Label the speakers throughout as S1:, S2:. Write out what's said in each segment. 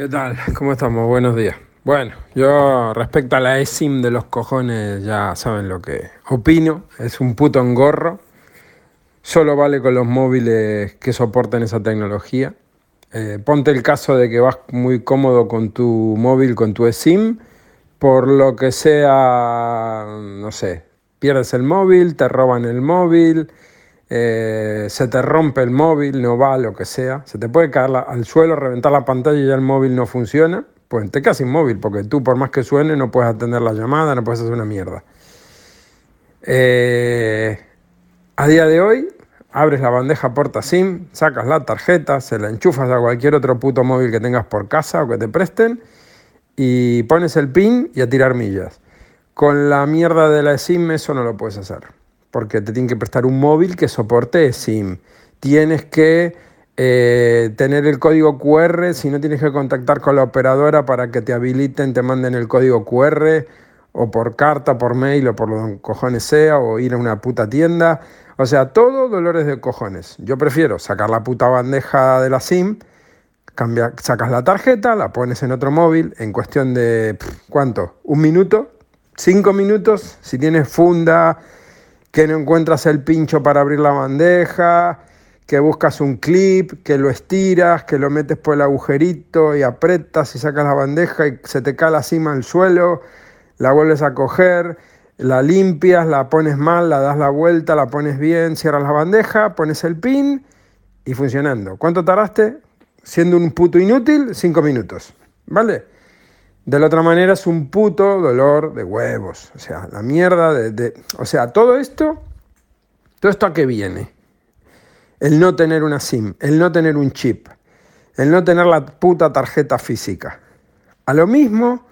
S1: ¿Qué tal? ¿Cómo estamos? Buenos días. Bueno, yo respecto a la eSIM de los cojones ya saben lo que opino. Es un puto engorro. Solo vale con los móviles que soporten esa tecnología. Eh, ponte el caso de que vas muy cómodo con tu móvil, con tu eSIM. Por lo que sea, no sé, pierdes el móvil, te roban el móvil, eh, se te rompe el móvil, no va, lo que sea. Se te puede caer al suelo, reventar la pantalla y ya el móvil no funciona pues te quedas sin móvil, porque tú por más que suene no puedes atender la llamada, no puedes hacer una mierda. Eh, a día de hoy, abres la bandeja porta SIM, sacas la tarjeta, se la enchufas a cualquier otro puto móvil que tengas por casa o que te presten y pones el pin y a tirar millas. Con la mierda de la SIM eso no lo puedes hacer, porque te tienen que prestar un móvil que soporte SIM. Tienes que eh, tener el código QR, si no tienes que contactar con la operadora para que te habiliten, te manden el código QR, o por carta, por mail, o por lo cojones sea, o ir a una puta tienda. O sea, todo dolores de cojones. Yo prefiero sacar la puta bandeja de la SIM, cambia, sacas la tarjeta, la pones en otro móvil, en cuestión de, ¿cuánto? ¿Un minuto? ¿Cinco minutos? Si tienes funda, que no encuentras el pincho para abrir la bandeja, que buscas un clip, que lo estiras, que lo metes por el agujerito y apretas y sacas la bandeja y se te cae la cima al suelo, la vuelves a coger, la limpias, la pones mal, la das la vuelta, la pones bien, cierras la bandeja, pones el pin y funcionando. ¿Cuánto tardaste? Siendo un puto inútil, cinco minutos, ¿vale? De la otra manera es un puto dolor de huevos, o sea, la mierda de... o sea, todo esto, todo esto a qué viene el no tener una SIM, el no tener un chip, el no tener la puta tarjeta física. A lo mismo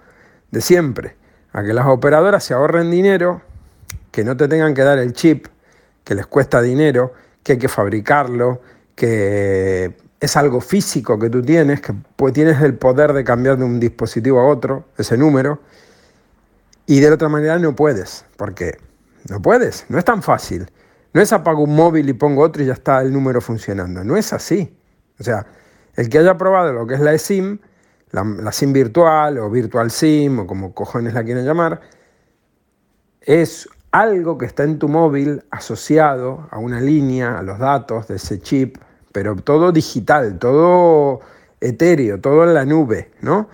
S1: de siempre, a que las operadoras se ahorren dinero, que no te tengan que dar el chip, que les cuesta dinero, que hay que fabricarlo, que es algo físico que tú tienes, que pues tienes el poder de cambiar de un dispositivo a otro, ese número, y de otra manera no puedes, porque no puedes, no es tan fácil. No es apago un móvil y pongo otro y ya está el número funcionando. No es así. O sea, el que haya probado lo que es la eSIM, la, la SIM virtual o virtual SIM o como cojones la quieren llamar, es algo que está en tu móvil asociado a una línea, a los datos de ese chip, pero todo digital, todo etéreo, todo en la nube, ¿no?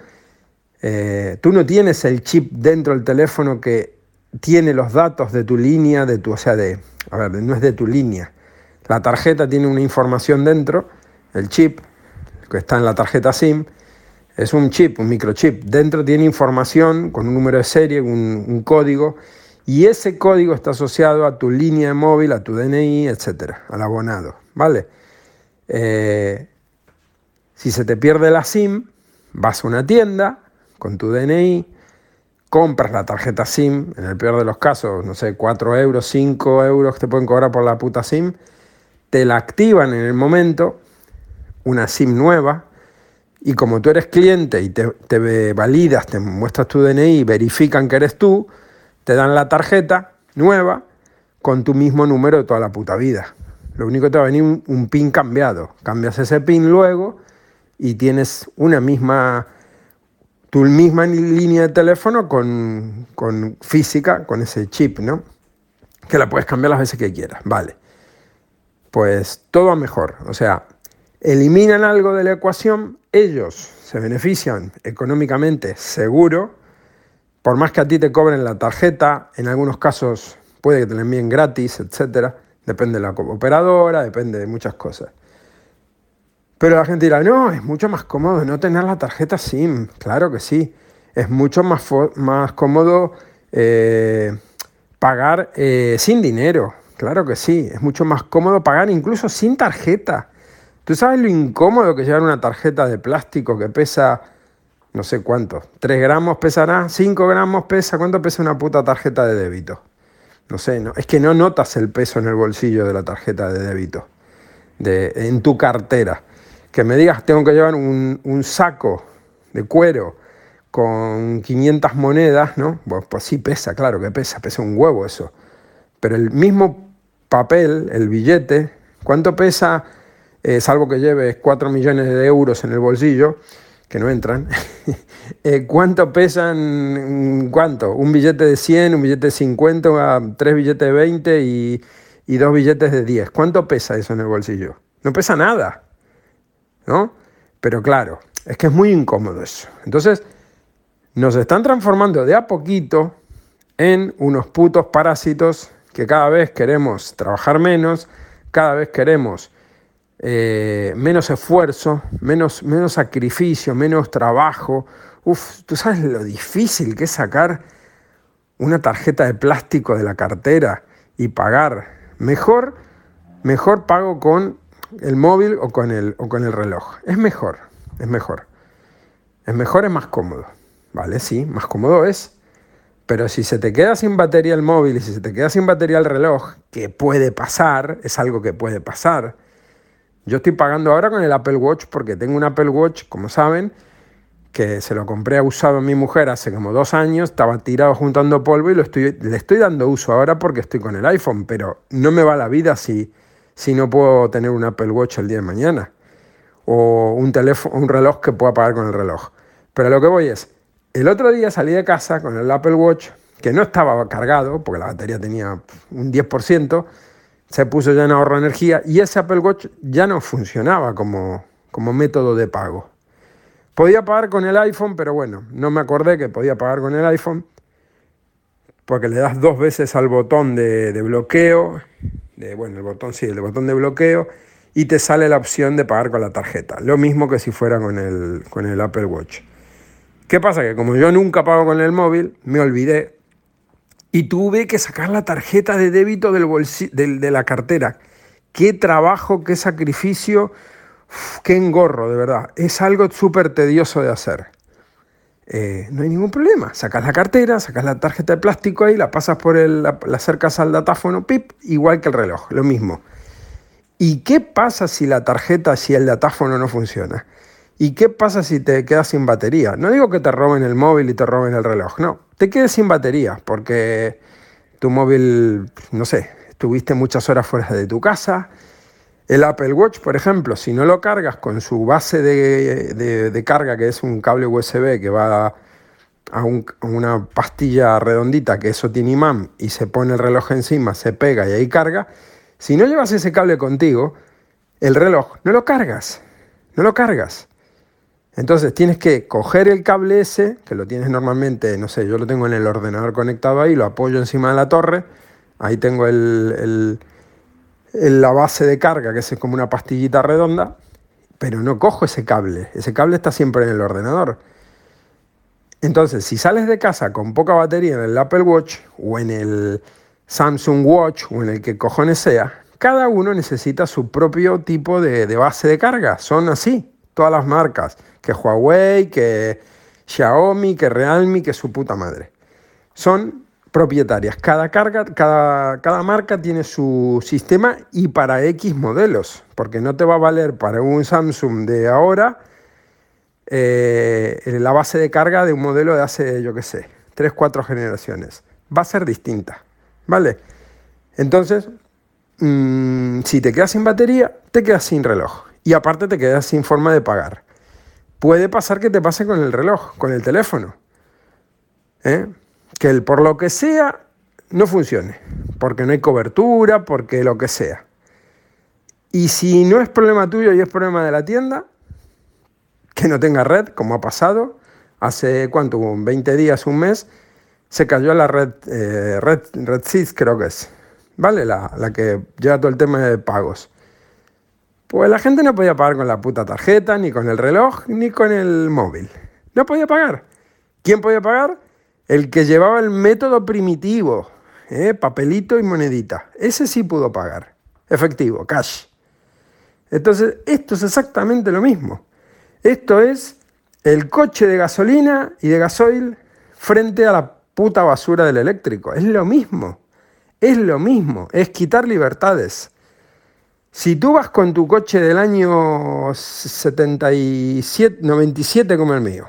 S1: Eh, tú no tienes el chip dentro del teléfono que tiene los datos de tu línea, de tu, o sea, de, a ver, no es de tu línea. La tarjeta tiene una información dentro, el chip que está en la tarjeta SIM, es un chip, un microchip. Dentro tiene información con un número de serie, un, código, y ese código está asociado a tu línea de móvil, a tu DNI, etcétera, al abonado. ¿Vale? Eh, si se te pierde la SIM, vas a una tienda con tu DNI, compras la tarjeta SIM, en el peor de los casos, no sé, 4 euros, 5 euros que te pueden cobrar por la puta SIM, te la activan en el momento, una SIM nueva, y como tú eres cliente y te, validas, te muestras tu DNI, verifican que eres tú, te dan la tarjeta nueva con tu mismo número de toda la puta vida. Lo único que te va a venir un, un pin cambiado. Cambias ese pin luego y tienes una misma tu misma línea de teléfono con, con, física, con ese chip, ¿no? Que la puedes cambiar las veces que quieras, vale. Pues todo a mejor, o sea, eliminan algo de la ecuación, ellos se benefician económicamente, seguro, por más que a ti te cobren la tarjeta, en algunos casos puede que te la envíen gratis, etcétera, depende de la operadora, depende de muchas cosas. Pero la gente dirá, no, es mucho más cómodo no tener la tarjeta SIM. Claro que sí. Es mucho más, más cómodo eh, pagar eh, sin dinero. Claro que sí. Es mucho más cómodo pagar incluso sin tarjeta. ¿Tú sabes lo incómodo que llevar una tarjeta de plástico que pesa, no sé cuánto, 3 gramos pesará, 5 gramos pesa? ¿Cuánto pesa una puta tarjeta de débito? No sé, no, es que no notas el peso en el bolsillo de la tarjeta de débito, de, en tu cartera que me digas, tengo que llevar un, saco de cuero con 500 monedas, ¿no? pues sí pesa, claro que pesa, pesa un huevo eso. Pero el mismo papel, el billete, ¿cuánto pesa? Eh, salvo que lleves 4 millones de euros en el bolsillo, que no entran, eh, ¿cuánto pesan? ¿Cuánto? Un billete de 100, un billete de 50, tres billetes de 20 y, y dos billetes de 10. ¿Cuánto pesa eso en el bolsillo? No pesa nada, ¿no? Pero claro, es que es muy incómodo eso. Entonces, nos están transformando de a poquito en unos putos parásitos que cada vez queremos trabajar menos, cada vez queremos eh, menos esfuerzo, menos, menos sacrificio, menos trabajo. Uf, tú sabes lo difícil que es sacar una tarjeta de plástico de la cartera y pagar. Mejor, mejor pago con el móvil o con el, o con el reloj. Es mejor, es mejor. Es mejor, es más cómodo. ¿Vale? Sí, más cómodo es. Pero si se te queda sin batería el móvil y si se te queda sin batería el reloj, que puede pasar, es algo que puede pasar. Yo estoy pagando ahora con el Apple Watch porque tengo un Apple Watch, como saben, que se lo compré a usado a mi mujer hace como dos años, estaba tirado juntando polvo y lo estoy, le estoy dando uso ahora porque estoy con el iPhone, pero no me va la vida si, si no puedo tener un Apple Watch el día de mañana o un, teléfono, un reloj que pueda pagar con el reloj. Pero lo que voy es, el otro día salí de casa con el Apple Watch, que no estaba cargado, porque la batería tenía un 10%, se puso ya en ahorro de energía y ese Apple Watch ya no funcionaba como, como método de pago. Podía pagar con el iPhone, pero bueno, no me acordé que podía pagar con el iPhone, porque le das dos veces al botón de, bloqueo, de, bueno, el botón sí, el botón de bloqueo, y te sale la opción de pagar con la tarjeta. Lo mismo que si fuera con el, con el Apple Watch. ¿Qué pasa? Que como yo nunca pago con el móvil, me olvidé y tuve que sacar la tarjeta de débito del de la cartera. Qué trabajo, qué sacrificio, qué engorro, de verdad. Es algo súper tedioso de hacer. Eh, no hay ningún problema. Sacas la cartera, sacas la tarjeta de plástico ahí, la pasas por el, la, la acercas al datáfono, pip, igual que el reloj, lo mismo. ¿Y qué pasa si la tarjeta, si el datáfono no funciona? ¿Y qué pasa si te quedas sin batería? No digo que te roben el móvil y te roben el reloj, no, te quedes sin batería porque tu móvil, no sé, estuviste muchas horas fuera de tu casa. El Apple Watch, por ejemplo, si no lo cargas con su base de, carga, que es un cable USB que va a, a, una pastilla redondita, que eso tiene imán, y se pone el reloj encima, se pega y ahí carga, si no llevas ese cable contigo, el reloj no lo cargas, no lo cargas. Entonces tienes que coger el cable ese, que lo tienes normalmente, no sé, yo lo tengo en el ordenador conectado ahí, lo apoyo encima de la torre, ahí tengo el, la base de carga, que es como una pastillita redonda, pero no cojo ese cable, ese cable está siempre en el ordenador. Entonces, si sales de casa con poca batería en el Apple Watch o en el Samsung Watch o en el que cojones sea, cada uno necesita su propio tipo de, de base de carga, son así, todas las marcas que Huawei, que Xiaomi, que Realme, que su puta madre. Son propietarias. Cada, carga, cada, cada marca tiene su sistema y para X modelos, porque no te va a valer para un Samsung de ahora eh, la base de carga de un modelo de hace, yo qué sé, 3, 4 generaciones. Va a ser distinta, ¿vale? Entonces, mm, si te quedas sin batería, te quedas sin reloj. Y aparte te quedas sin forma de pagar puede pasar que te pase con el reloj, con el teléfono. ¿eh? Que el, por lo que sea no funcione, porque no hay cobertura, porque lo que sea. Y si no es problema tuyo y es problema de la tienda, que no tenga red, como ha pasado, hace cuánto, 20 días, un mes, se cayó la red, eh, red, red creo que es, ¿vale? La, la que lleva todo el tema de pagos. Pues la gente no podía pagar con la puta tarjeta, ni con el reloj, ni con el móvil. No podía pagar. ¿Quién podía pagar? El que llevaba el método primitivo, ¿eh? papelito y monedita. Ese sí pudo pagar. Efectivo, cash. Entonces, esto es exactamente lo mismo. Esto es el coche de gasolina y de gasoil frente a la puta basura del eléctrico. Es lo mismo. Es lo mismo. Es quitar libertades. Si tú vas con tu coche del año 77, 97 como el mío,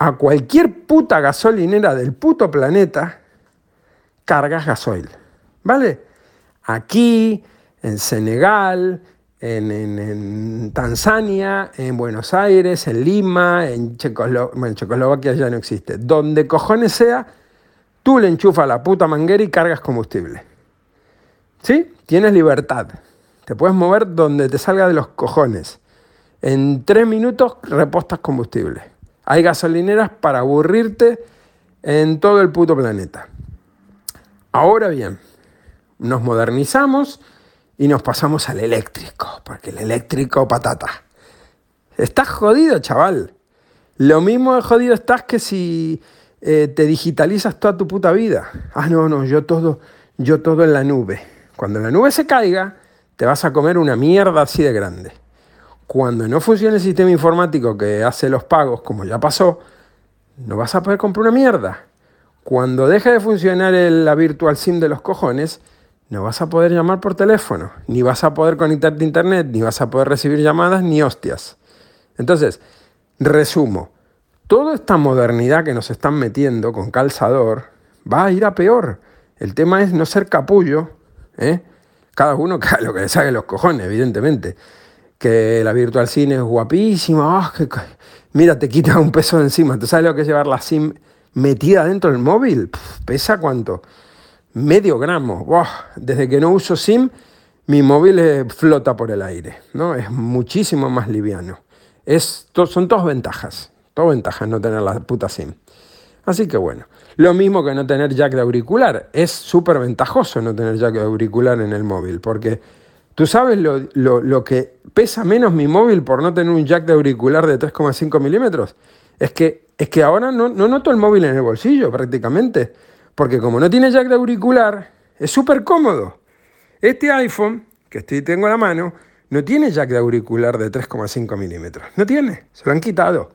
S1: a cualquier puta gasolinera del puto planeta, cargas gasoil. ¿Vale? Aquí, en Senegal, en, Tanzania, en Buenos Aires, en Lima, en Checoslovaquia, bueno, Checoslovaquia ya no existe. Donde cojones sea, tú le enchufas la puta manguera y cargas combustible. ¿Sí? Tienes libertad. Te puedes mover donde te salga de los cojones. En tres minutos repostas combustible. Hay gasolineras para aburrirte en todo el puto planeta. Ahora bien, nos modernizamos y nos pasamos al eléctrico, porque el eléctrico patata. Estás jodido, chaval. Lo mismo de jodido estás que si eh, te digitalizas toda tu puta vida. Ah, no, no, yo todo, yo todo en la nube. Cuando la nube se caiga, te vas a comer una mierda así de grande. Cuando no funcione el sistema informático que hace los pagos, como ya pasó, no vas a poder comprar una mierda. Cuando deje de funcionar la virtual SIM de los cojones, no vas a poder llamar por teléfono, ni vas a poder conectarte a internet, ni vas a poder recibir llamadas, ni hostias. Entonces, resumo, toda esta modernidad que nos están metiendo con calzador va a ir a peor. El tema es no ser capullo, ¿eh? cada uno lo que le saque los cojones, evidentemente. Que la virtual SIM es guapísima, ah, mira, te quita un peso de encima. ¿Tú sabes lo que es llevar la SIM metida dentro del móvil? ¿Pesa cuánto? medio gramo. Desde que no uso SIM, mi móvil flota por el aire, ¿no? Es muchísimo más liviano. Es, son todas ventajas, todas ventajas no tener la puta SIM. Así que bueno, lo mismo que no tener jack de auricular. Es súper ventajoso no tener jack de auricular en el móvil, porque tú sabes lo, lo, que pesa menos mi móvil por no tener un jack de auricular de 3,5 milímetros. Es que, es que ahora no, no noto el móvil en el bolsillo prácticamente porque como no tiene jack de auricular, es súper cómodo. Este iPhone, que estoy, tengo en la mano, no tiene jack de auricular de 3,5 milímetros. No tiene, se lo han quitado.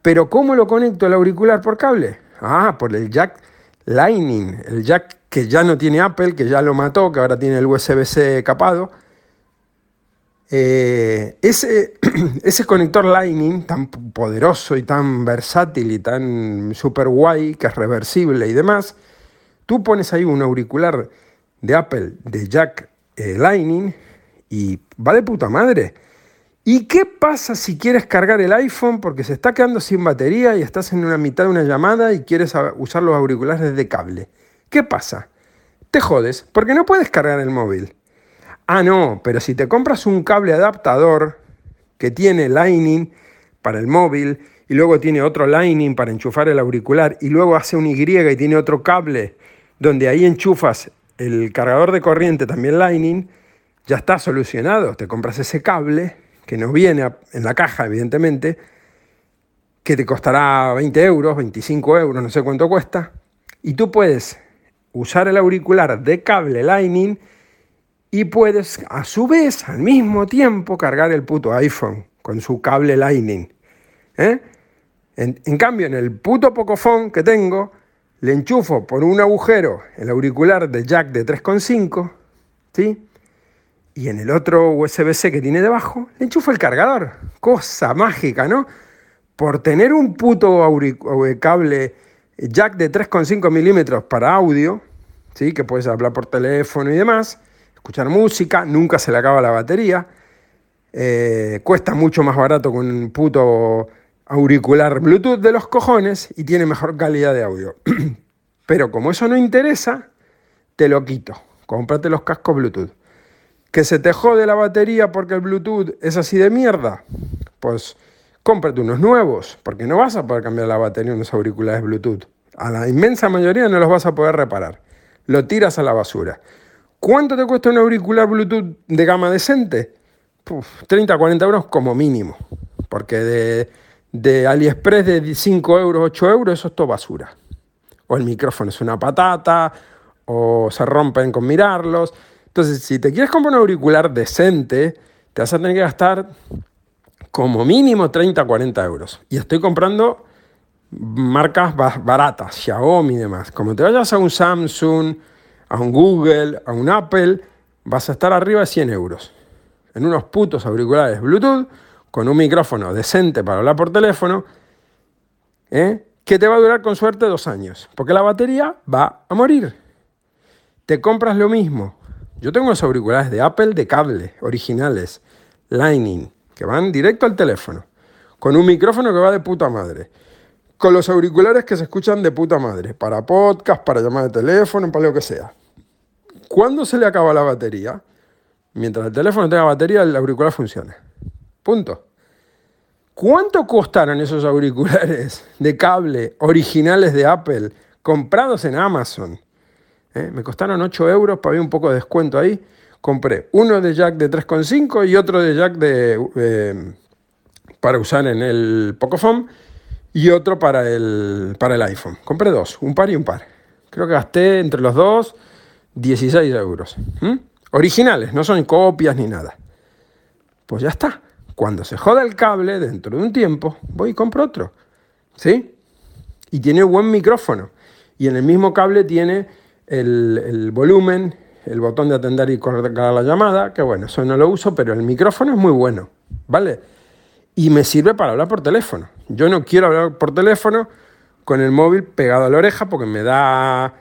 S1: Pero ¿cómo lo conecto el auricular por cable? Ah, por el jack Lightning, el jack que ya no tiene Apple, que ya lo mató, que ahora tiene el USB-C capado. Eh, ese, ese conector Lightning tan poderoso y tan versátil y tan super guay, que es reversible y demás, tú pones ahí un auricular de Apple de jack eh, Lightning y va de puta madre. ¿Y qué pasa si quieres cargar el iPhone porque se está quedando sin batería y estás en una mitad de una llamada y quieres usar los auriculares de cable? ¿Qué pasa? Te jodes porque no puedes cargar el móvil. Ah, no, pero si te compras un cable adaptador que tiene Lightning para el móvil y luego tiene otro Lightning para enchufar el auricular y luego hace un Y y tiene otro cable donde ahí enchufas el cargador de corriente también Lightning, ya está solucionado. Te compras ese cable que no viene en la caja, evidentemente, que te costará 20 euros, 25 euros, no sé cuánto cuesta, y tú puedes usar el auricular de cable Lightning y puedes a su vez al mismo tiempo cargar el puto iPhone con su cable Lightning. ¿eh? En, cambio, en el puto Pocophone que tengo, le enchufo por un agujero el auricular de jack de 3,5, ¿sí? Y en el otro USB-C que tiene debajo, le enchufo el cargador. Cosa mágica, ¿no? Por tener un puto cable jack de 3,5 milímetros para audio, ¿sí? Que puedes hablar por teléfono y demás, escuchar música, nunca se le acaba la batería, eh, cuesta mucho más barato con un puto auricular Bluetooth de los cojones y tiene mejor calidad de audio. Pero como eso no interesa, te lo quito. Cómprate los cascos Bluetooth. ¿Que se te jode la batería porque el Bluetooth es así de mierda? Pues cómprate unos nuevos, porque no vas a poder cambiar la batería en unos auriculares Bluetooth. A la inmensa mayoría no los vas a poder reparar. Lo tiras a la basura. ¿Cuánto te cuesta un auricular Bluetooth de gama decente? 30 40 euros como mínimo. Porque de, de AliExpress de 5 euros, 8 euros, eso es todo basura. O el micrófono es una patata, o se rompen con mirarlos. Entonces, si te quieres comprar un auricular decente, te vas a tener que gastar como mínimo 30 40 euros. Y estoy comprando marcas baratas, Xiaomi y demás. Como te vayas a un Samsung, a un Google, a un Apple, vas a estar arriba de 100 euros. En unos putos auriculares Bluetooth, con un micrófono decente para hablar por teléfono, ¿eh? que te va a durar con suerte dos años, porque la batería va a morir. Te compras lo mismo, Yo tengo los auriculares de Apple de cable, originales, Lightning, que van directo al teléfono, con un micrófono que va de puta madre, con los auriculares que se escuchan de puta madre, para podcast, para llamar de teléfono, para lo que sea. ¿Cuándo se le acaba la batería? Mientras el teléfono tenga batería, el auricular funciona. Punto. ¿Cuánto costaron esos auriculares de cable originales de Apple comprados en Amazon? ¿Eh? Me costaron 8 euros, pagué un poco de descuento ahí. Compré uno de jack de 3,5 y otro de jack de, eh, para usar en el Pocophone y otro para el, para el iPhone. Compré dos, un par y un par. Creo que gasté entre los dos 16 euros. Originales, no son copias ni nada. Pues ya está. Cuando se joda el cable, dentro de un tiempo, voy y compro otro. ¿Sí? Y tiene buen micrófono. Y en el mismo cable tiene el, volumen, el botón de atender y cortar la llamada, que bueno, eso no lo uso, pero el micrófono es muy bueno, ¿vale? Y me sirve para hablar por teléfono. Yo no quiero hablar por teléfono con el móvil pegado a la oreja porque me da,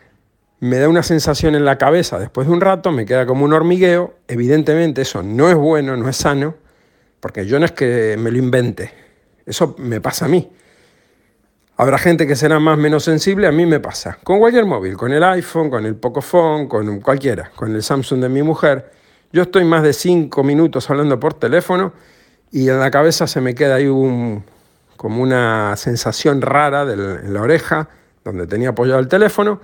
S1: me da una sensación en la cabeza después de un rato, me queda como un hormigueo. Evidentemente eso no es bueno, no es sano, porque yo no es que me lo invente, eso me pasa a mí. Habrá gente que será más menos sensible, a mí me pasa. Con cualquier móvil, con el iPhone, con el Pocophone, con cualquiera, con el Samsung de mi mujer. Yo estoy más de cinco minutos hablando por teléfono y en la cabeza se me queda ahí como una sensación rara en la oreja, donde tenía apoyado el teléfono,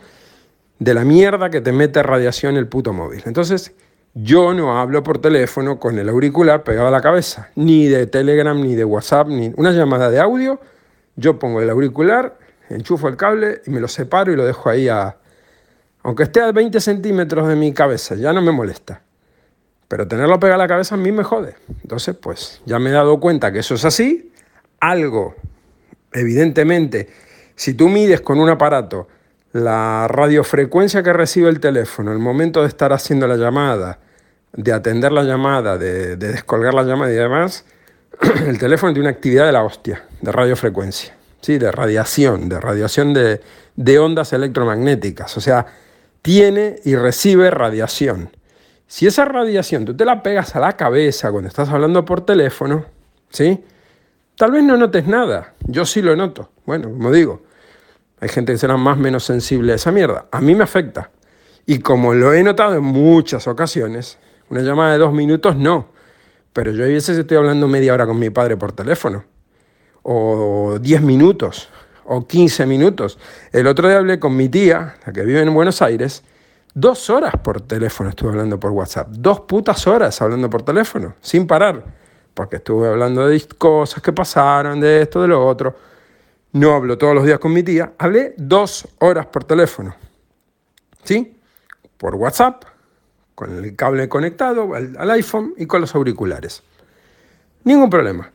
S1: de la mierda que te mete radiación el puto móvil. Entonces, yo no hablo por teléfono con el auricular pegado a la cabeza, ni de Telegram, ni de WhatsApp, ni una llamada de audio yo pongo el auricular, enchufo el cable y me lo separo y lo dejo ahí a... Aunque esté a 20 centímetros de mi cabeza, ya no me molesta. Pero tenerlo pegado a la cabeza a mí me jode. Entonces, pues ya me he dado cuenta que eso es así. Algo, evidentemente, si tú mides con un aparato la radiofrecuencia que recibe el teléfono, el momento de estar haciendo la llamada, de atender la llamada, de, de descolgar la llamada y demás, el teléfono tiene una actividad de la hostia, de radiofrecuencia, ¿sí? de radiación, de radiación de, de ondas electromagnéticas. O sea, tiene y recibe radiación. Si esa radiación tú te la pegas a la cabeza cuando estás hablando por teléfono, ¿sí? Tal vez no notes nada. Yo sí lo noto. Bueno, como digo, hay gente que será más o menos sensible a esa mierda. A mí me afecta. Y como lo he notado en muchas ocasiones, una llamada de dos minutos no. Pero yo a veces estoy hablando media hora con mi padre por teléfono, o 10 minutos, o 15 minutos. El otro día hablé con mi tía, la que vive en Buenos Aires, dos horas por teléfono estuve hablando por WhatsApp, dos putas horas hablando por teléfono, sin parar, porque estuve hablando de cosas que pasaron, de esto, de lo otro. No hablo todos los días con mi tía, hablé dos horas por teléfono. ¿Sí? Por WhatsApp, con el cable conectado al, iPhone y con los auriculares. Ningún problema.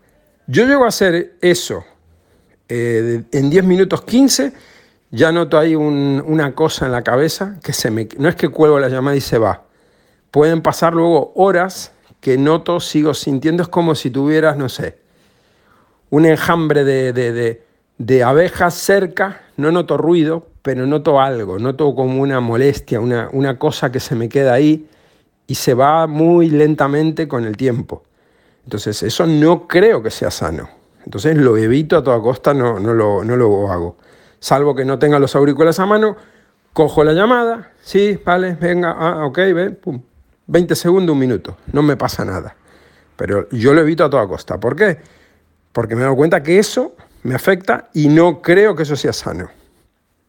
S1: Yo llego a hacer eso eh, en 10 minutos 15, ya noto ahí una cosa en la cabeza que se me... No es que cuelgo la llamada y se va. Pueden pasar luego horas que noto, sigo sintiendo, es como si tuvieras, no sé, un enjambre de, de abejas cerca, no noto ruido, pero noto algo, noto como una molestia, una, una cosa que se me queda ahí y se va muy lentamente con el tiempo. Entonces, eso no creo que sea sano. Entonces, lo evito a toda costa, no, no, lo, no lo hago. Salvo que no tenga los auriculares a mano, cojo la llamada, sí, vale, venga, ah, ok, ven, pum. 20 segundos, un minuto, no me pasa nada. Pero yo lo evito a toda costa. ¿Por qué? Porque me he dado cuenta que eso me afecta y no creo que eso sea sano.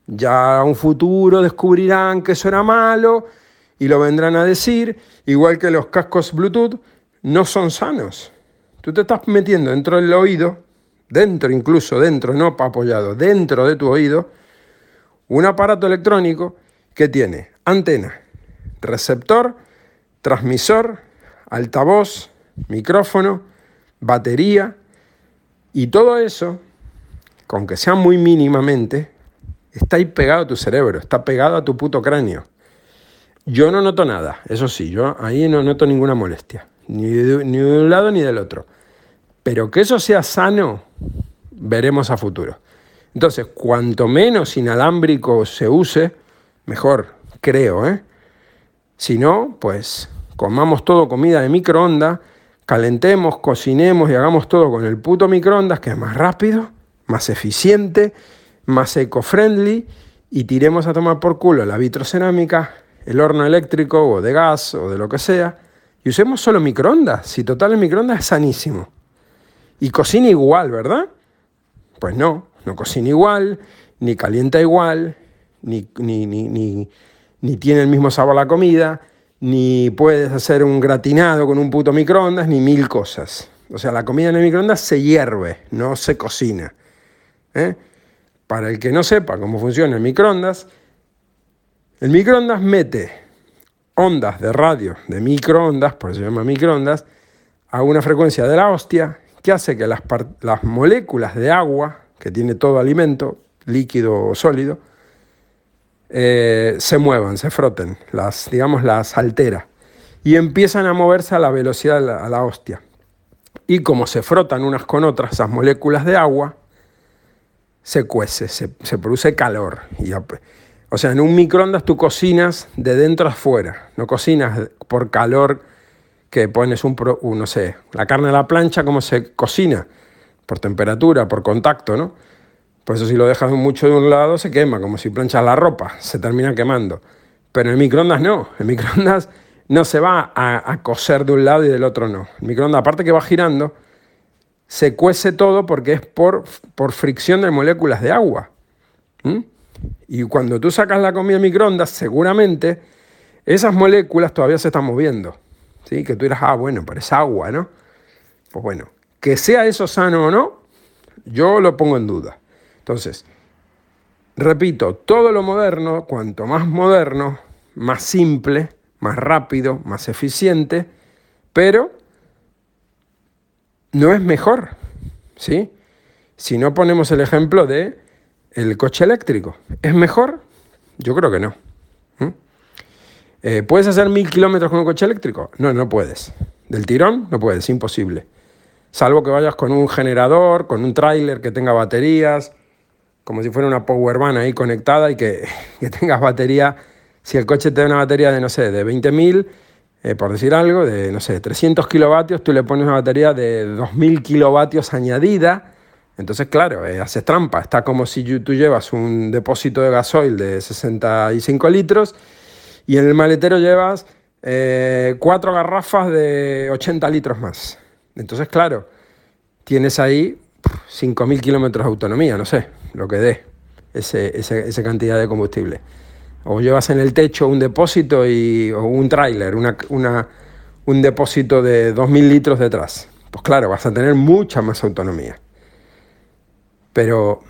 S1: Ya a un futuro descubrirán que eso era malo y lo vendrán a decir, igual que los cascos Bluetooth no son sanos. Tú te estás metiendo dentro del oído, dentro incluso, dentro, no apoyado, dentro de tu oído, un aparato electrónico que tiene antena, receptor, transmisor, altavoz, micrófono, batería y todo eso, aunque sea muy mínimamente, está ahí pegado a tu cerebro, está pegado a tu puto cráneo. Yo no noto nada, eso sí, yo ahí no noto ninguna molestia, ni de, un lado ni del otro. Pero que eso sea sano, veremos a futuro. Entonces, cuanto menos inalámbrico se use, mejor, creo. ¿eh? Si no, pues comamos todo comida de microondas, calentemos, cocinemos y hagamos todo con el puto microondas, que es más rápido, más eficiente, más eco-friendly, y tiremos a tomar por culo la vitrocerámica, el horno eléctrico o de gas o de lo que sea, y usemos solo microondas. Si total el microondas es sanísimo. Y cocina igual, ¿verdad? Pues no, no cocina igual, ni calienta igual, ni, ni, ni, ni, tiene el mismo sabor la comida, ni puedes hacer un gratinado con un puto microondas, ni mil cosas. O sea, la comida en el microondas se hierve, no se cocina. ¿Eh? Para el que no sepa cómo funciona el microondas, el microondas mete ondas de radio, de microondas, por eso se llama microondas, a una frecuencia de la hostia que hace que las, las moléculas de agua que tiene todo alimento, líquido o sólido, eh, se muevan, se froten, las, digamos, las altera y empiezan a moverse a la velocidad a la hostia. Y como se frotan unas con otras esas moléculas de agua, se cuece, se, produce calor. Y, o sea, en un microondas tú cocinas de dentro a afuera, no cocinas por calor que pones un, no sé, la carne a la plancha, ¿cómo se cocina? Por temperatura, por contacto, ¿no? Por eso si lo dejas mucho de un lado se quema, como si planchas la ropa, se termina quemando. Pero en el microondas no, el microondas no se va a, a cocer de un lado y del otro no. El microondas, aparte que va girando, se cuece todo porque es por, por fricción de moléculas de agua. Y cuando tú sacas la comida en microondas, seguramente esas moléculas todavía se están moviendo. ¿sí? Que tú dirás, ah, bueno, pero es agua, ¿no? Pues bueno, que sea eso sano o no, yo lo pongo en duda. Entonces, repito, todo lo moderno, cuanto más moderno, más simple, más rápido, más eficiente, pero no es mejor, ¿sí? Si no ponemos el ejemplo de el coche eléctrico, ¿es mejor? Yo creo que no. Eh, ¿Puedes hacer mil kilómetros con un coche eléctrico? No, no puedes. Del tirón no puedes, imposible. Salvo que vayas con un generador, con un tráiler que tenga baterías, como si fuera una power van ahí conectada y que, que tengas batería. Si el coche te da una batería de, no sé, de 20.000, eh, por decir algo, de, no sé, 300 kilovatios, tú le pones una batería de 2.000 kilovatios añadida. Entonces, claro, eh, haces trampa. Está como si tú llevas un depósito de gasoil de 65 litros y en el maletero llevas eh, cuatro garrafas de 80 litros más. Entonces, claro, tienes ahí 5.000 kilómetros de autonomía, no sé, lo que dé esa cantidad de combustible o llevas en el techo un depósito y, o un tráiler, una, un depósito de 2.000 litros detrás. Pues claro, vas a tener mucha más autonomía. Pero,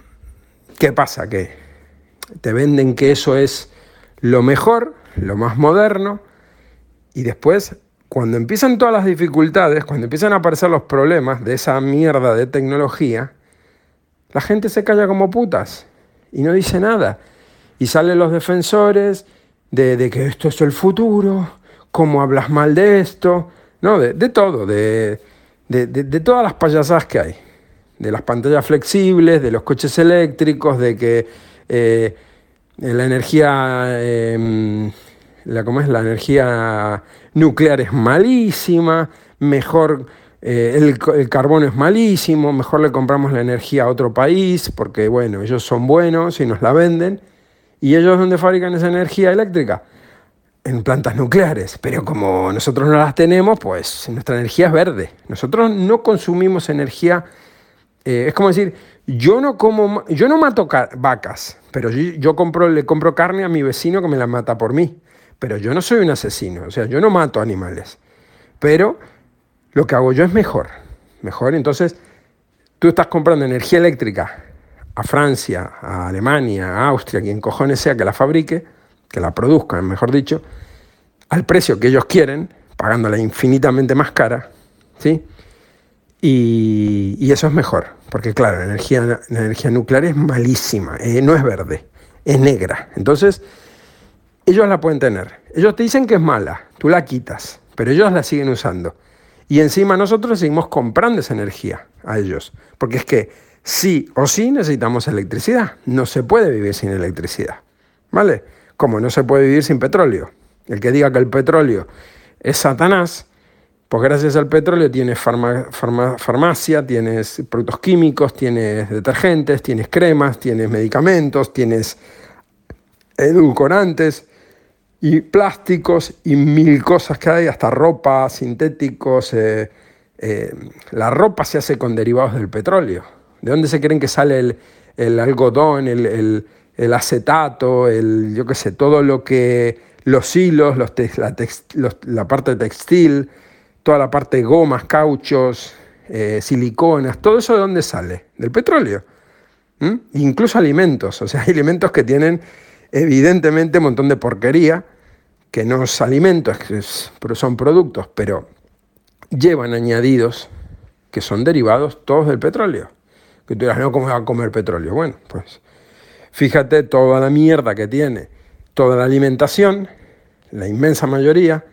S1: ¿qué pasa? Que te venden que eso es lo mejor, lo más moderno, y después, cuando empiezan todas las dificultades, cuando empiezan a aparecer los problemas de esa mierda de tecnología, la gente se calla como putas y no dice nada. Y salen los defensores de, que esto es el futuro, cómo hablas mal de esto, no, de, todo, de, de, todas las payasadas que hay, de las pantallas flexibles, de los coches eléctricos, de que eh, la energía, em, la, ¿cómo es? La energía nuclear es malísima, mejor eh, el, el, carbón es malísimo, mejor le compramos la energía a otro país, porque bueno, ellos son buenos y nos la venden. ¿Y ellos dónde fabrican esa energía eléctrica? En plantas nucleares. Pero como nosotros no las tenemos, pues nuestra energía es verde. Nosotros no consumimos energía. Eh, es como decir, yo no como, yo no mato vacas, pero yo, compro, le compro carne a mi vecino que me la mata por mí. Pero yo no soy un asesino, o sea, yo no mato animales. Pero lo que hago yo es mejor. Mejor, entonces, tú estás comprando energía eléctrica a Francia, a Alemania, a Austria, quien cojones sea que la fabrique, que la produzcan, mejor dicho, al precio que ellos quieren, pagándola infinitamente más cara, ¿sí? Y, eso es mejor, porque claro, la energía, nuclear es malísima, eh, no es verde, es negra. Entonces, ellos la pueden tener. Ellos te dicen que es mala, tú la quitas, pero ellos la siguen usando. Y encima nosotros seguimos comprando esa energía a ellos, porque es que sí o sí necesitamos electricidad. No se puede vivir sin electricidad. ¿Vale? Como no se puede vivir sin petróleo. El que diga que el petróleo es Satanás, pues gracias al petróleo tienes farmacia, tienes productos químicos, tienes detergentes, tienes cremas, tienes medicamentos, tienes edulcorantes y plásticos y mil cosas que hay, hasta ropa, sintéticos. Eh, eh, la ropa se hace con derivados del petróleo. ¿De dónde se creen que sale el, algodón, el, acetato, el, yo qué sé, todo lo que, los hilos, los la, parte textil, toda la parte de gomas, cauchos, eh, siliconas, todo eso de dónde sale? Del petróleo. Incluso alimentos, o sea, hay alimentos que tienen evidentemente un montón de porquería, que no es alimentos, pero son productos, pero llevan añadidos que son derivados todos del petróleo. Que tú dirás, no, ¿cómo va a comer petróleo? Bueno, pues fíjate toda la mierda que tiene toda la alimentación, la inmensa mayoría,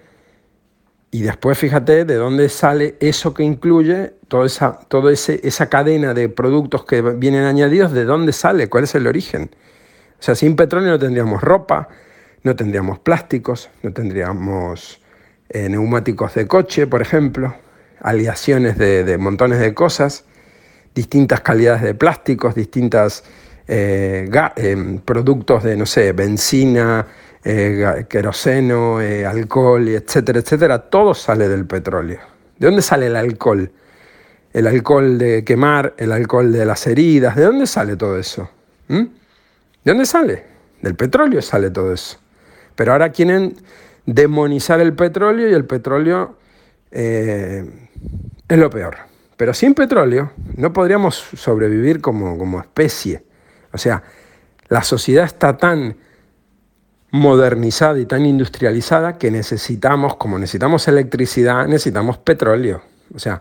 S1: y después fíjate de dónde sale eso que incluye toda esa, toda esa cadena de productos que vienen añadidos, de dónde sale, cuál es el origen. O sea, sin petróleo no tendríamos ropa, no tendríamos plásticos, no tendríamos eh, neumáticos de coche, por ejemplo, aleaciones de, montones de cosas, distintas calidades de plásticos, distintos eh, eh, productos de, no sé, benzina, eh, queroseno, alcohol, etcétera, etcétera, todo sale del petróleo. ¿De dónde sale el alcohol? El alcohol de quemar, el alcohol de las heridas, ¿de dónde sale todo eso? ¿Mm? ¿De dónde sale? Del petróleo sale todo eso. Pero ahora quieren demonizar el petróleo y el petróleo es lo peor. Pero sin petróleo no podríamos sobrevivir como, como especie. O sea, la sociedad está tan modernizada y tan industrializada que necesitamos, como necesitamos electricidad, necesitamos petróleo. O sea,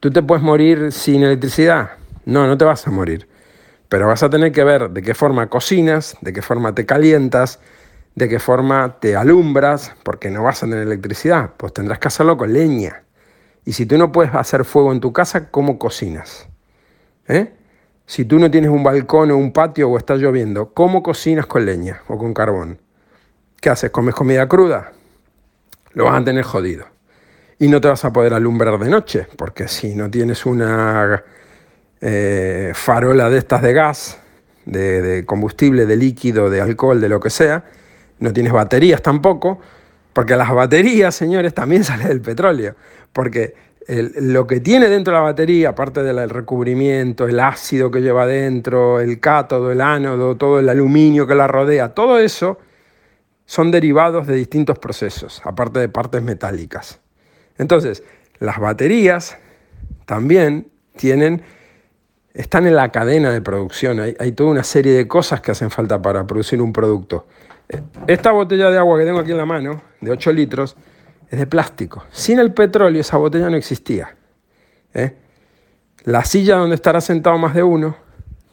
S1: ¿tú te puedes morir sin electricidad? No, no te vas a morir. Pero vas a tener que ver de qué forma cocinas, de qué forma te calientas, de qué forma te alumbras, porque no vas a tener electricidad. Pues tendrás que hacerlo con leña. Y si tú no puedes hacer fuego en tu casa, ¿cómo cocinas? ¿Eh? Si tú no tienes un balcón o un patio o está lloviendo, ¿cómo cocinas con leña o con carbón? ¿Qué haces? ¿Comes comida cruda? Lo vas a tener jodido. Y no te vas a poder alumbrar de noche, porque si no tienes una eh, farola de estas de gas, de, de combustible, de líquido, de alcohol, de lo que sea, no tienes baterías tampoco, porque las baterías, señores, también salen del petróleo. Porque lo que tiene dentro de la batería, aparte del recubrimiento, el ácido que lleva dentro, el cátodo, el ánodo, todo el aluminio que la rodea, todo eso son derivados de distintos procesos, aparte de partes metálicas. Entonces, las baterías también tienen, están en la cadena de producción, hay, hay toda una serie de cosas que hacen falta para producir un producto. Esta botella de agua que tengo aquí en la mano, de 8 litros, es de plástico. Sin el petróleo esa botella no existía. ¿eh? La silla donde estará sentado más de uno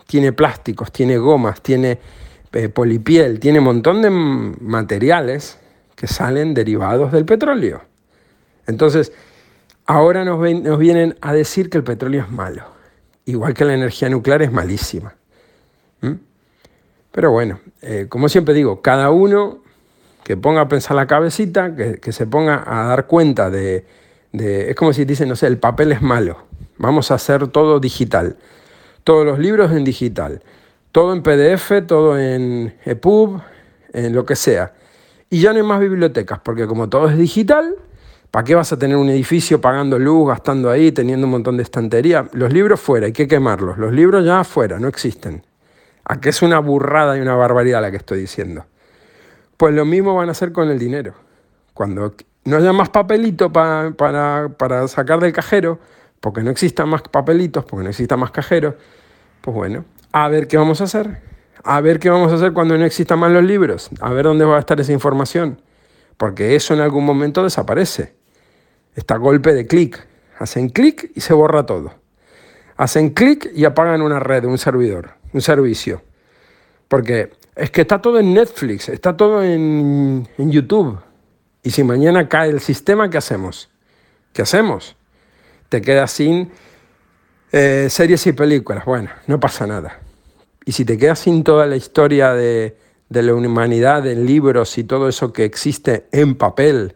S1: tiene plásticos, tiene gomas, tiene eh, polipiel, tiene un montón de materiales que salen derivados del petróleo. Entonces, ahora nos, nos vienen a decir que el petróleo es malo, igual que la energía nuclear es malísima. Pero bueno, eh, como siempre digo, cada uno que ponga a pensar la cabecita, que, se ponga a dar cuenta de, Es como si dicen, no sé, el papel es malo, vamos a hacer todo digital, todos los libros en digital, todo en PDF, todo en EPUB, en lo que sea. Y ya no hay más bibliotecas, porque como todo es digital, ¿para qué vas a tener un edificio pagando luz, gastando ahí, teniendo un montón de estantería? Los libros fuera, hay que quemarlos, los libros ya fuera, no existen. ¿A qué es una burrada y una barbaridad la que estoy diciendo? Pues lo mismo van a hacer con el dinero. Cuando no haya más papelito para, sacar del cajero, porque no existan más papelitos, porque no existan más cajeros, pues bueno, a ver qué vamos a hacer. A ver qué vamos a hacer cuando no existan más los libros. A ver dónde va a estar esa información. Porque eso en algún momento desaparece. Está golpe de clic. Hacen clic y se borra todo. Hacen clic y apagan una red, un servidor, un servicio. Porque es que está todo en Netflix, está todo en, YouTube. Y si mañana cae el sistema, ¿qué hacemos? ¿Qué hacemos? Te quedas sin eh, series y películas. Bueno, no pasa nada. Y si te quedas sin toda la historia de, de la humanidad en libros y todo eso que existe en papel,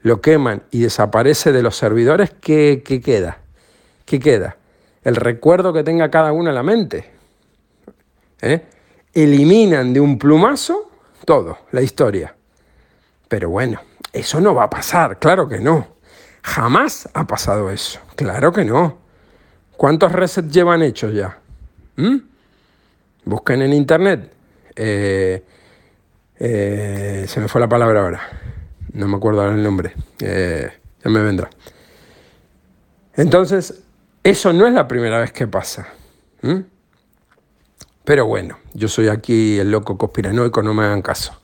S1: lo queman y desaparece de los servidores, ¿qué, qué queda? ¿Qué queda? El recuerdo que tenga cada uno en la mente. ¿Eh? Eliminan de un plumazo todo, la historia. Pero bueno, eso no va a pasar, claro que no. Jamás ha pasado eso, claro que no. ¿Cuántos resets llevan hechos ya? ¿Mm? Busquen en internet. Eh, eh, se me fue la palabra ahora. No me acuerdo ahora el nombre. Eh, ya me vendrá. Entonces, eso no es la primera vez que pasa. Pero bueno, yo soy aquí el loco conspiranoico, no me hagan caso.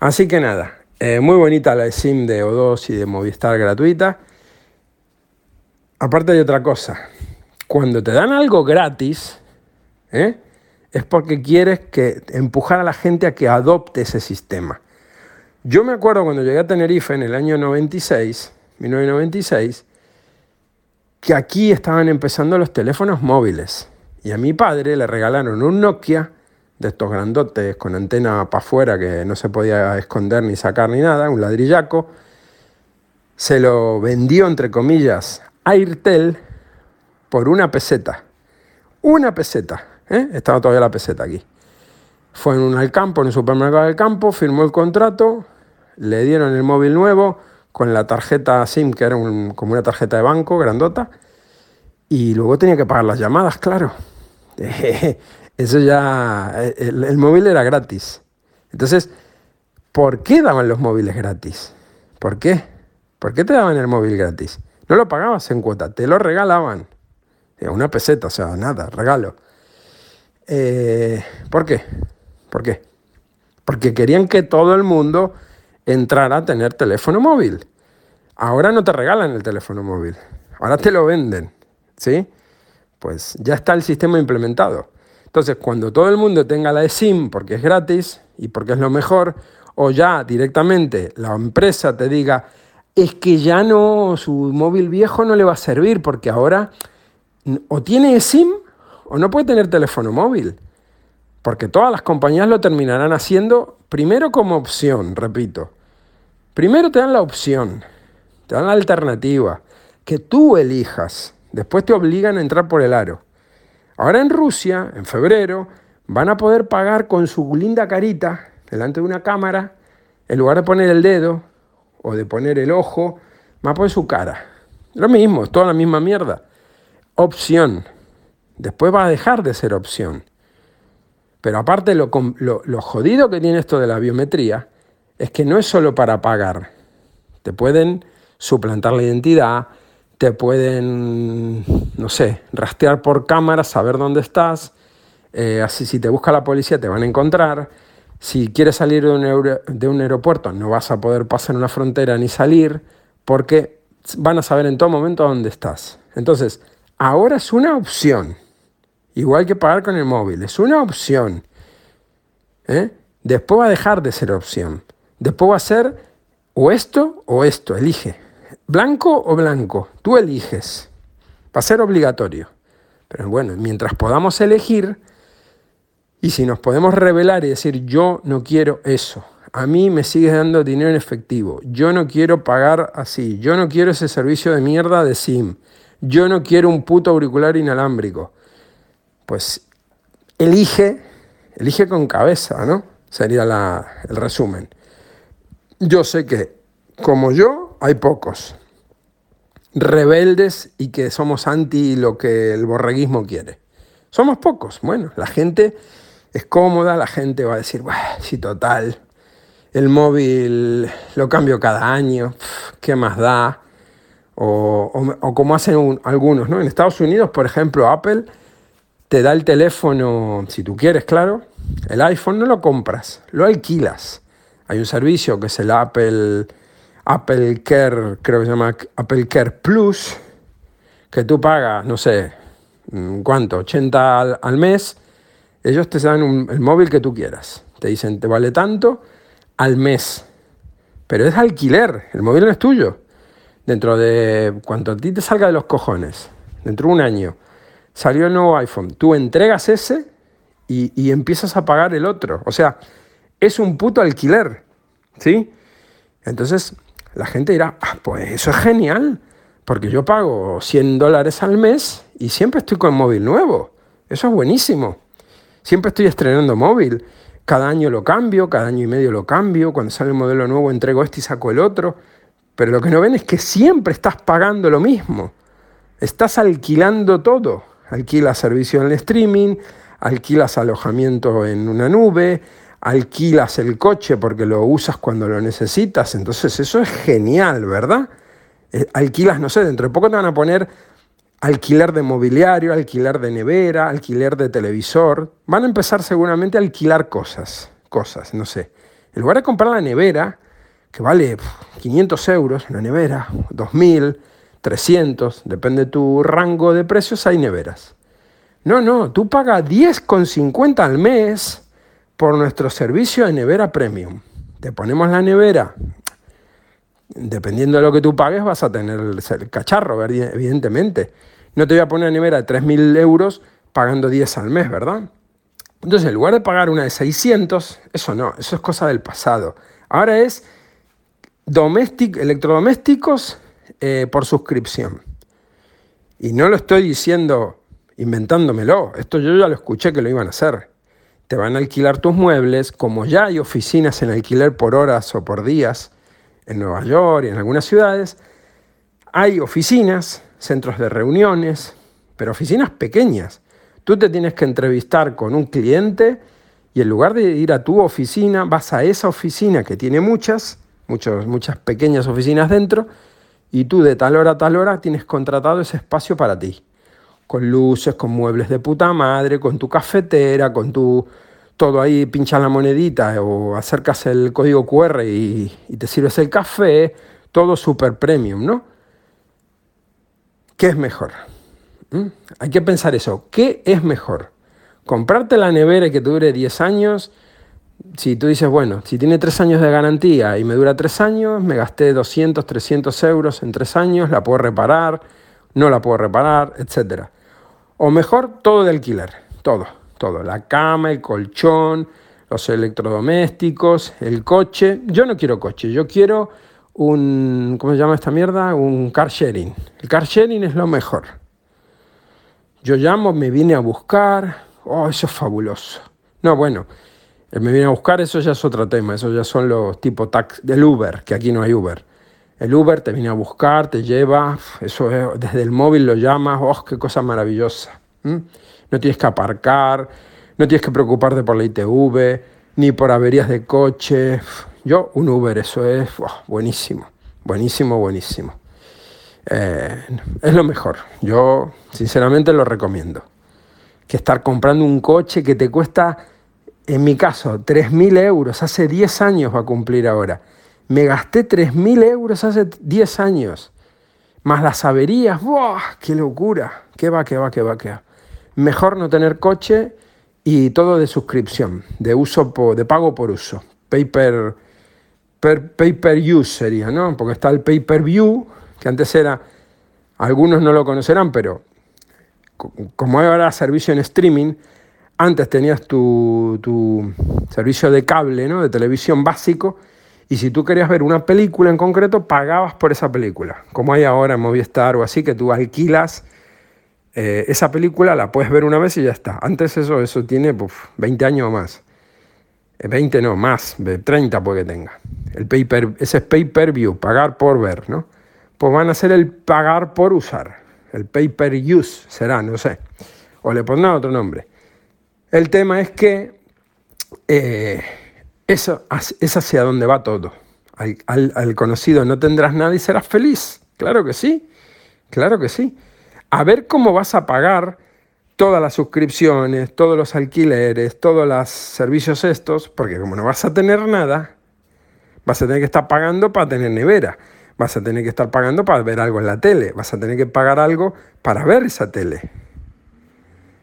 S1: Así que nada, muy bonita la SIM de O2 y de Movistar gratuita. Aparte hay otra cosa. Cuando te dan algo gratis, ¿eh? es porque quieres que empujar a la gente a que adopte ese sistema. Yo me acuerdo cuando llegué a Tenerife en el año 96, 1996, que aquí estaban empezando los teléfonos móviles. Y a mi padre le regalaron un Nokia de estos grandotes con antena para afuera que no se podía esconder ni sacar ni nada, un ladrillaco. Se lo vendió, entre comillas, a Airtel por una peseta. Una peseta. ¿eh? Estaba todavía la peseta aquí. Fue en un al campo, en un supermercado del campo, firmó el contrato, le dieron el móvil nuevo con la tarjeta SIM, que era como una tarjeta de banco grandota, y luego tenía que pagar las llamadas, claro. Eso ya, el, el móvil era gratis. Entonces, ¿por qué daban los móviles gratis? ¿Por qué? ¿Por qué te daban el móvil gratis? No lo pagabas en cuota, te lo regalaban. Una peseta, o sea, nada, regalo. Eh, ¿Por qué? ¿Por qué? Porque querían que todo el mundo entrara a tener teléfono móvil. Ahora no te regalan el teléfono móvil, ahora te lo venden, ¿sí? Pues ya está el sistema implementado. Entonces, cuando todo el mundo tenga la SIM porque es gratis y porque es lo mejor, o ya directamente la empresa te diga, es que ya no, su móvil viejo no le va a servir porque ahora o tiene SIM o no puede tener teléfono móvil. Porque todas las compañías lo terminarán haciendo primero como opción, repito. Primero te dan la opción, te dan la alternativa, que tú elijas. Después te obligan a entrar por el aro. Ahora en Rusia, en febrero, van a poder pagar con su linda carita delante de una cámara, en lugar de poner el dedo o de poner el ojo, a poner su cara. Lo mismo, es toda la misma mierda. Opción. Después va a dejar de ser opción. Pero aparte lo, jodido que tiene esto de la biometría es que no es solo para pagar. Te pueden suplantar la identidad, te pueden, no sé, rastrear por cámara, saber dónde estás. Eh, así si te busca la policía te van a encontrar. Si quieres salir de un, aeropuerto no vas a poder pasar una frontera ni salir porque van a saber en todo momento dónde estás. Entonces, ahora es una opción. Igual que pagar con el móvil, es una opción. ¿eh? Después va a dejar de ser opción. Después va a ser o esto o esto, elige. Blanco o blanco, tú eliges. Va a ser obligatorio. Pero bueno, mientras podamos elegir, y si nos podemos revelar y decir, yo no quiero eso, a mí me sigues dando dinero en efectivo, yo no quiero pagar así, yo no quiero ese servicio de mierda de SIM, yo no quiero un puto auricular inalámbrico pues elige, elige con cabeza, ¿no? Sería el resumen. Yo sé que, como yo, hay pocos rebeldes y que somos anti lo que el borreguismo quiere. Somos pocos. Bueno, la gente es cómoda, la gente va a decir, sí, total, el móvil lo cambio cada año, ¿qué más da? O, como hacen algunos, ¿no? En Estados Unidos, por ejemplo, Apple te da el teléfono, si tú quieres, claro, el iPhone no lo compras, lo alquilas. Hay un servicio que es el Apple, Apple Care, creo que se llama Apple Care Plus, que tú pagas, no sé, mm, ¿cuánto? 80 al, mes. Ellos te dan el móvil que tú quieras. Te dicen, te vale tanto al mes. Pero es alquiler, el móvil no es tuyo. Dentro de cuanto a ti te salga de los cojones, dentro de un año salió el nuevo iPhone, tú entregas ese y, empiezas a pagar el otro. O sea, es un puto alquiler, ¿sí? Entonces la gente dirá, ah, pues eso es genial, porque yo pago 100 dólares al mes y siempre estoy con móvil nuevo. Eso es buenísimo. Siempre estoy estrenando móvil. Cada año lo cambio, cada año y medio lo cambio. Cuando sale un modelo nuevo entrego este y saco el otro. Pero lo que no ven es que siempre estás pagando lo mismo. Estás alquilando todo. Alquilas servicio en el streaming, alquilas alojamiento en una nube, alquilas el coche porque lo usas cuando lo necesitas. Entonces eso es genial, ¿verdad? Eh, alquilas, no sé, dentro de poco te van a poner alquiler de mobiliario, alquiler de nevera, alquiler de televisor. Van a empezar seguramente a alquilar cosas, cosas, no sé. En lugar de comprar la nevera, que vale 500 euros, una nevera, 2000, 300, depende de tu rango de precios, hay neveras. No, no, tú pagas 10,50 al mes por nuestro servicio de nevera premium. Te ponemos la nevera, dependiendo de lo que tú pagues, vas a tener el cacharro, evidentemente. No te voy a poner una nevera de 3.000 euros pagando 10 al mes, ¿verdad? Entonces, en lugar de pagar una de 600, eso no, eso es cosa del pasado. Ahora es electrodomésticos eh, por suscripción. Y no lo estoy diciendo inventándomelo, esto yo ya lo escuché que lo iban a hacer. Te van a alquilar tus muebles, como ya hay oficinas en alquiler por horas o por días en Nueva York y en algunas ciudades, hay oficinas centros de reuniones, pero oficinas pequeñas. Tú te tienes que entrevistar con un cliente y en lugar de ir a tu oficina, vas a esa oficina que tiene muchas, muchas pequeñas oficinas dentro, y tú de tal hora a tal hora tienes contratado ese espacio para ti. Con luces, con muebles de puta madre, con tu cafetera, con tu... Todo ahí pinchas la monedita o acercas el código QR y, y te sirves el café, todo super premium, ¿no? ¿Qué es mejor? ¿Mm? Hay que pensar eso. ¿Qué es mejor? ¿Comprarte la nevera que te dure 10 años? Si tú dices, bueno, si tiene 3 años de garantía y me dura 3 años, me gasté 200, 300 euros en 3 años, la puedo reparar, no la puedo reparar, etc. O mejor, todo de alquiler, todo, todo. La cama, el colchón, los electrodomésticos, el coche. Yo no quiero coche, yo quiero un, ¿cómo se llama esta mierda? Un car sharing. El car sharing es lo mejor. Yo llamo, me viene a buscar, oh, eso es fabuloso. No, bueno, me viene a buscar, eso ya es otro tema, eso ya son los tipos tax del Uber, que aquí no hay Uber. El Uber te viene a buscar, te lleva, eso es, desde el móvil lo llamas, oh, qué cosa maravillosa. No tienes que aparcar, no tienes que preocuparte por la ITV, ni por averías de coche, yo, un Uber, eso es buenísimo, buenísimo, buenísimo. Eh, es lo mejor. Yo, sinceramente, lo recomiendo. Que estar comprando un coche que te cuesta, en mi caso, 3.000 euros, hace 10 años va a cumplir ahora. Me gasté 3.000 euros hace 10 años. Más las averías, ¡buah! ¡Qué locura! ¿Qué va, qué va, qué va, qué va? Mejor no tener coche y todo de suscripción, de uso, de pago por uso. Paper pay per use sería, ¿no? Porque está el pay per view, que antes era, algunos no lo conocerán, pero como ahora servicio en streaming, antes tenías tu, tu, servicio de cable, ¿no? De televisión básico, y si tú querías ver una película en concreto, pagabas por esa película. Como hay ahora en Movistar o así, que tú alquilas eh, esa película, la puedes ver una vez y ya está. Antes eso, eso tiene 20 años o más. 20 eh, no, más, 30 puede que tenga. El paper, ese es pay per view, pagar por ver, ¿no? Pues van a ser el pagar por usar. El pay per use será, no sé. O le pondrán otro nombre. El tema es que eh, eso es hacia donde va todo. Al, al conocido no tendrás nada y serás feliz. Claro que sí, claro que sí. A ver cómo vas a pagar todas las suscripciones, todos los alquileres, todos los servicios estos, porque como no vas a tener nada, vas a tener que estar pagando para tener nevera, vas a tener que estar pagando para ver algo en la tele, vas a tener que pagar algo para ver esa tele.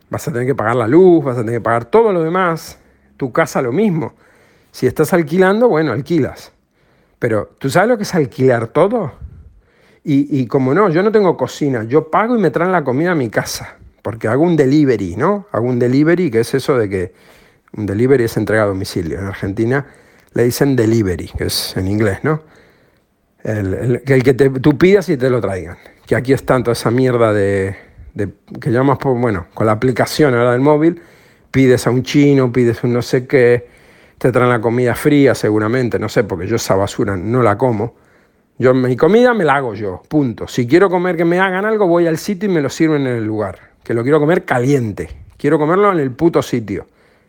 S1: Vas a tener que pagar la luz, vas a tener que pagar todo lo demás, tu casa lo mismo. Si estás alquilando, bueno, alquilas. Pero ¿tú sabes lo que es alquilar todo? Y, y como no, yo no tengo cocina, yo pago y me traen la comida a mi casa porque hago un delivery, ¿no? Hago un delivery, que es eso de que Un delivery es entrega a domicilio. En Argentina le dicen delivery, que es en inglés, ¿no? El, que tú pidas y te lo traigan. Que aquí es tanto esa mierda de, que llamas por, bueno, con la aplicación ahora del móvil, pides a un chino, pides un no sé qué, te traen la comida fría seguramente, no sé, porque yo esa basura no la como. Yo mi comida me la hago yo, punto. Si quiero comer que me hagan algo, voy al sitio y me lo sirven en el lugar. Que lo quiero comer caliente. Quiero comerlo en el puto sitio.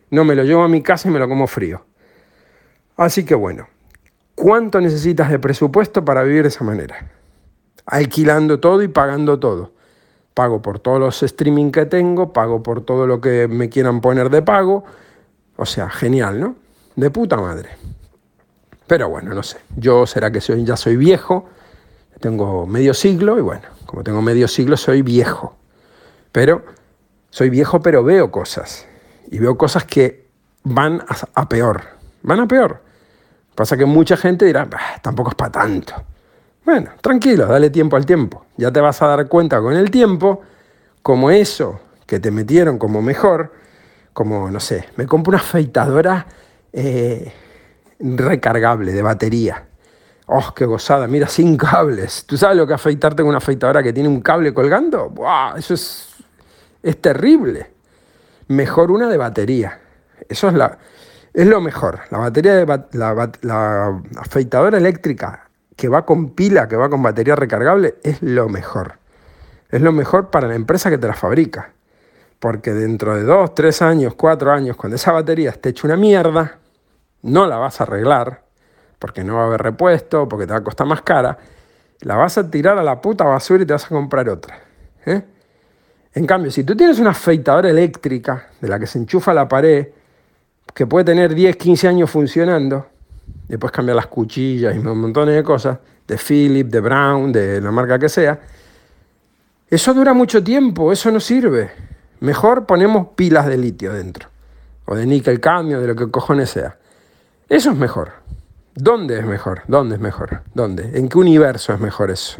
S1: No me lo llevo a mi casa y me lo como frío. Así que bueno, ¿cuánto necesitas de presupuesto para vivir de esa manera? Alquilando todo y pagando todo. Pago por todos los streaming que tengo, pago por todo lo que me quieran poner de pago. O sea, genial, ¿no? De puta madre. Pero bueno, no sé. Yo será que soy, ya soy viejo, tengo medio siglo y bueno, como tengo medio siglo soy viejo. Pero soy viejo pero veo cosas. Y veo cosas que van a, peor. Van a peor. Pasa que mucha gente dirá, tampoco es para tanto. Bueno, tranquilo, dale tiempo al tiempo. Ya te vas a dar cuenta con el tiempo como eso que te metieron como mejor, como, no sé, me compro una afeitadora eh, recargable de batería. ¡Oh, qué gozada! Mira, sin cables. ¿Tú sabes lo que afeitarte con una afeitadora que tiene un cable colgando? ¡Buah! Eso es, es terrible. Mejor una de batería. Eso es, la, es lo mejor. La batería de la, la afeitadora eléctrica que va con pila, que va con batería recargable, es lo mejor. Es lo mejor para la empresa que te la fabrica. Porque dentro de dos, tres años, cuatro años, cuando esa batería esté hecha una mierda, no la vas a arreglar, porque no va a haber repuesto, porque te va a costar más cara, la vas a tirar a la puta basura y te vas a comprar otra. ¿eh? En cambio, si tú tienes una afeitadora eléctrica de la que se enchufa la pared, que puede tener 10, 15 años funcionando, puedes cambiar las cuchillas y un montón de cosas, de Philip, de Brown, de la marca que sea, eso dura mucho tiempo, eso no sirve. Mejor ponemos pilas de litio dentro, o de níquel cambio, de lo que cojones sea. Eso es mejor. ¿Dónde es mejor? ¿Dónde es mejor? ¿Dónde? ¿En qué universo es mejor eso?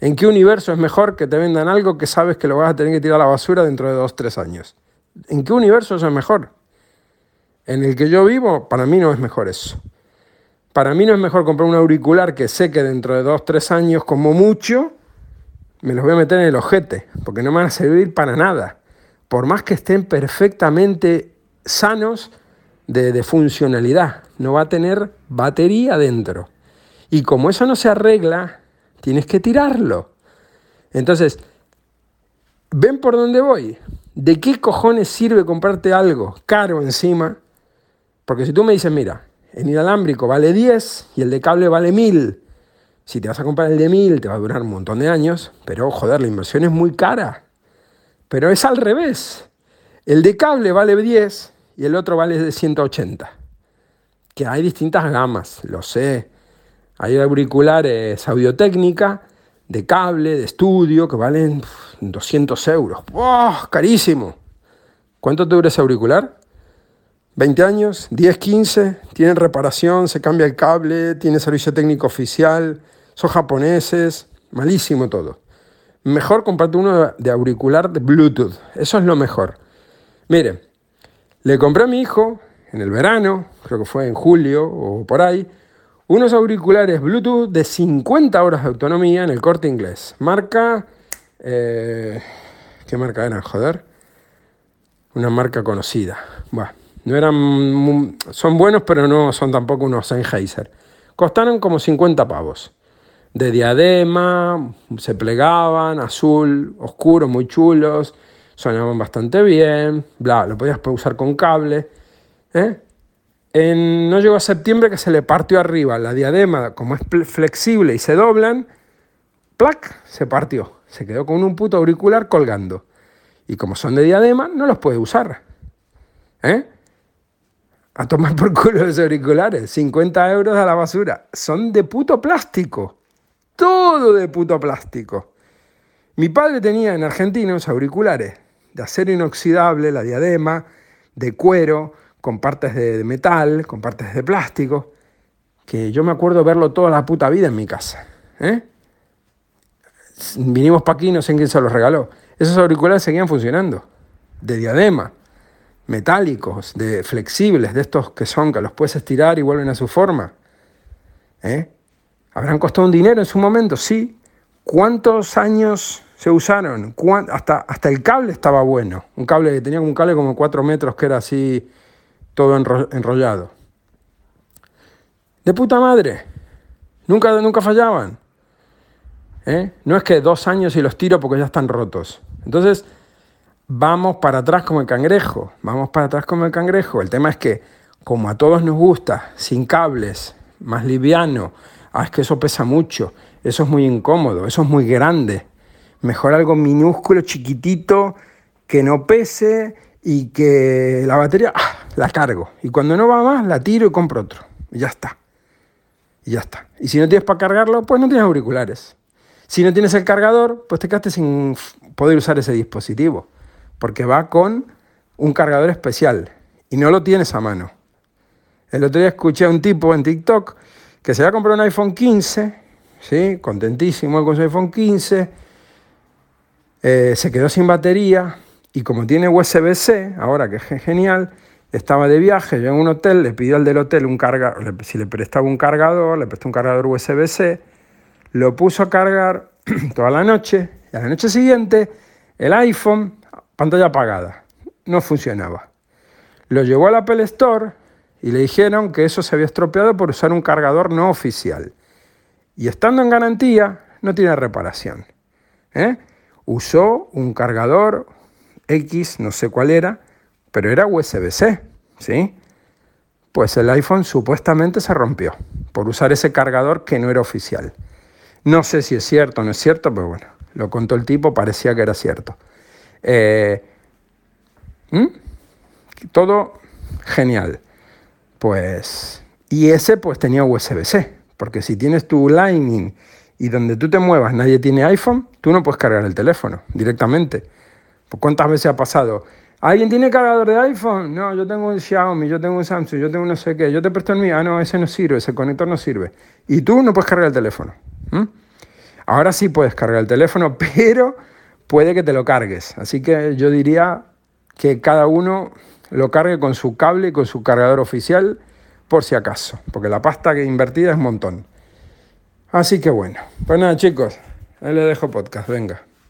S1: ¿En qué universo es mejor que te vendan algo que sabes que lo vas a tener que tirar a la basura dentro de dos, tres años? ¿En qué universo eso es mejor? En el que yo vivo, para mí no es mejor eso. Para mí no es mejor comprar un auricular que sé que dentro de dos, tres años, como mucho, me los voy a meter en el ojete, porque no me van a servir para nada. Por más que estén perfectamente sanos, de, funcionalidad, no va a tener batería dentro. Y como eso no se arregla, tienes que tirarlo. Entonces, ¿ven por dónde voy? ¿De qué cojones sirve comprarte algo caro encima? Porque si tú me dices, mira, el inalámbrico vale 10 y el de cable vale 1000. Si te vas a comprar el de 1000 te va a durar un montón de años, pero joder, la inversión es muy cara. Pero es al revés. El de cable vale 10 y el otro vale de 180. Que hay distintas gamas, lo sé. Hay auriculares audiotécnica, de cable, de estudio, que valen 200 euros. ¡Oh, carísimo! ¿Cuánto te dura ese auricular? 20 años, 10, 15, tienen reparación, se cambia el cable, tiene servicio técnico oficial, son japoneses, malísimo todo. Mejor comprarte uno de auricular de Bluetooth, eso es lo mejor. Mire, le compré a mi hijo en el verano, creo que fue en julio o por ahí, unos auriculares Bluetooth de 50 horas de autonomía en el corte inglés. Marca... Eh, ¿Qué marca era? Joder. Una marca conocida. Bueno, no eran... Son buenos, pero no son tampoco unos Sennheiser. Costaron como 50 pavos. De diadema, se plegaban, azul, oscuro, muy chulos sonaban bastante bien, bla, lo podías usar con cable. ¿eh? En, no llegó a septiembre que se le partió arriba la diadema, como es flexible y se doblan, ¡plac! se partió. Se quedó con un puto auricular colgando. Y como son de diadema, no los puede usar. ¿Eh? A tomar por culo los auriculares. 50 euros a la basura. Son de puto plástico. Todo de puto plástico. Mi padre tenía en Argentina unos auriculares de acero inoxidable, la diadema, de cuero, con partes de, metal, con partes de plástico, que yo me acuerdo verlo toda la puta vida en mi casa. ¿eh? Vinimos para aquí, no sé quién se los regaló. Esos auriculares seguían funcionando, de diadema. metálicos, de flexibles, de estos que son, que los puedes estirar y vuelven a su forma. ¿Eh? ¿Habrán costado un dinero en su momento? Sí. ¿Cuántos años se usaron? Hasta, hasta el cable estaba bueno. Un cable que tenía un cable como 4 metros que era así todo enrollado. De puta madre. Nunca, nunca fallaban. ¿Eh? No es que dos años y los tiro porque ya están rotos. Entonces, vamos para atrás como el cangrejo. Vamos para atrás como el cangrejo. El tema es que, como a todos nos gusta, sin cables, más liviano, ah, es que eso pesa mucho, eso es muy incómodo, eso es muy grande. Mejor algo minúsculo, chiquitito, que no pese y que la batería ah, la cargo. Y cuando no va más, la tiro y compro otro. Y ya está. Y ya está. Y si no tienes para cargarlo, pues no tienes auriculares. Si no tienes el cargador, pues te quedaste sin poder usar ese dispositivo, porque va con un cargador especial y no lo tienes a mano. El otro día escuché a un tipo en TikTok que se había comprado un iPhone 15, ¿sí? contentísimo con su iPhone 15, eh, se quedó sin batería y como tiene USB-C, ahora que es genial, estaba de viaje, yo en un hotel, le pidió al del hotel un cargador, si le prestaba un cargador, le prestó un cargador USB-C, lo puso a cargar toda la noche y a la noche siguiente el iPhone, pantalla apagada, no funcionaba. Lo llevó al Apple Store y le dijeron que eso se había estropeado por usar un cargador no oficial. Y estando en garantía, no tiene reparación. ¿eh? Usó un cargador X, no sé cuál era, pero era USB-C, ¿sí? Pues el iPhone supuestamente se rompió por usar ese cargador que no era oficial. No sé si es cierto o no es cierto, pero bueno, lo contó el tipo, parecía que era cierto. Eh, todo genial. Pues, y ese pues tenía USB-C, porque si tienes tu Lightning y donde tú te muevas nadie tiene iPhone, tú no puedes cargar el teléfono directamente. Pues, ¿Cuántas veces ha pasado? ¿Alguien tiene cargador de iPhone? No, yo tengo un Xiaomi, yo tengo un Samsung, yo tengo no sé qué, yo te presto el mío. Ah, no, ese no sirve, ese conector no sirve. Y tú no puedes cargar el teléfono. Ahora sí puedes cargar el teléfono, pero puede que te lo cargues. Así que yo diría que cada uno lo cargue con su cable y con su cargador oficial por si acaso, porque la pasta que invertida es un montón. Así que bueno, pues nada chicos, ahí le dejo podcast, venga.